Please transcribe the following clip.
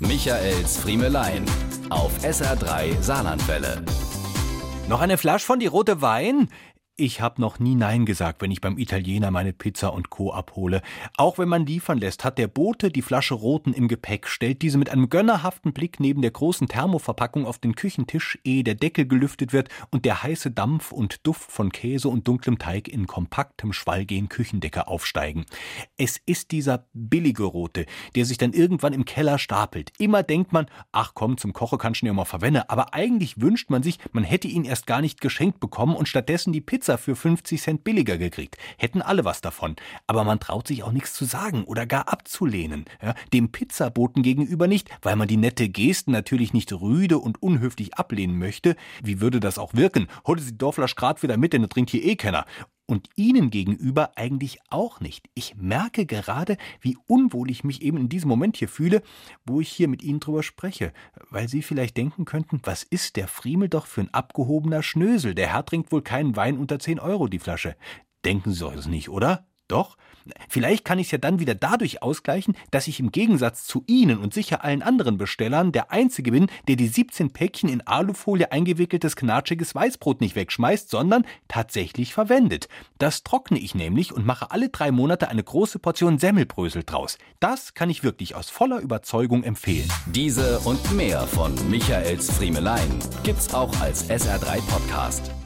Michaels Friemelein auf SR3 Saarlandwelle. Noch eine Flasche von die rote Wein? Ich habe noch nie Nein gesagt, wenn ich beim Italiener meine Pizza und Co. abhole. Auch wenn man liefern lässt, hat der Bote die Flasche Roten im Gepäck, stellt diese mit einem gönnerhaften Blick neben der großen Thermoverpackung auf den Küchentisch, ehe der Deckel gelüftet wird und der heiße Dampf und Duft von Käse und dunklem Teig in kompaktem Schwall gen Küchendecker aufsteigen. Es ist dieser billige Rote, der sich dann irgendwann im Keller stapelt. Immer denkt man, ach komm, zum Koche kannst du ihn ja mal verwenden, aber eigentlich wünscht man sich, man hätte ihn erst gar nicht geschenkt bekommen und stattdessen die Pizza Pizza für 50 Cent billiger gekriegt. Hätten alle was davon. Aber man traut sich auch nichts zu sagen oder gar abzulehnen. Ja, dem Pizzaboten gegenüber nicht, weil man die nette Gesten natürlich nicht rüde und unhöflich ablehnen möchte. Wie würde das auch wirken? Holte sie Dorflasch grad wieder mit, denn er trinkt hier eh keiner und Ihnen gegenüber eigentlich auch nicht. Ich merke gerade, wie unwohl ich mich eben in diesem Moment hier fühle, wo ich hier mit Ihnen drüber spreche, weil Sie vielleicht denken könnten, was ist der Friemel doch für ein abgehobener Schnösel? Der Herr trinkt wohl keinen Wein unter 10 Euro die Flasche. Denken Sie doch es nicht, oder? Doch? Vielleicht kann ich es ja dann wieder dadurch ausgleichen, dass ich im Gegensatz zu Ihnen und sicher allen anderen Bestellern der Einzige bin, der die 17 Päckchen in Alufolie eingewickeltes knatschiges Weißbrot nicht wegschmeißt, sondern tatsächlich verwendet. Das trockne ich nämlich und mache alle drei Monate eine große Portion Semmelbrösel draus. Das kann ich wirklich aus voller Überzeugung empfehlen. Diese und mehr von Michaels Friemelein gibt's auch als SR3 Podcast.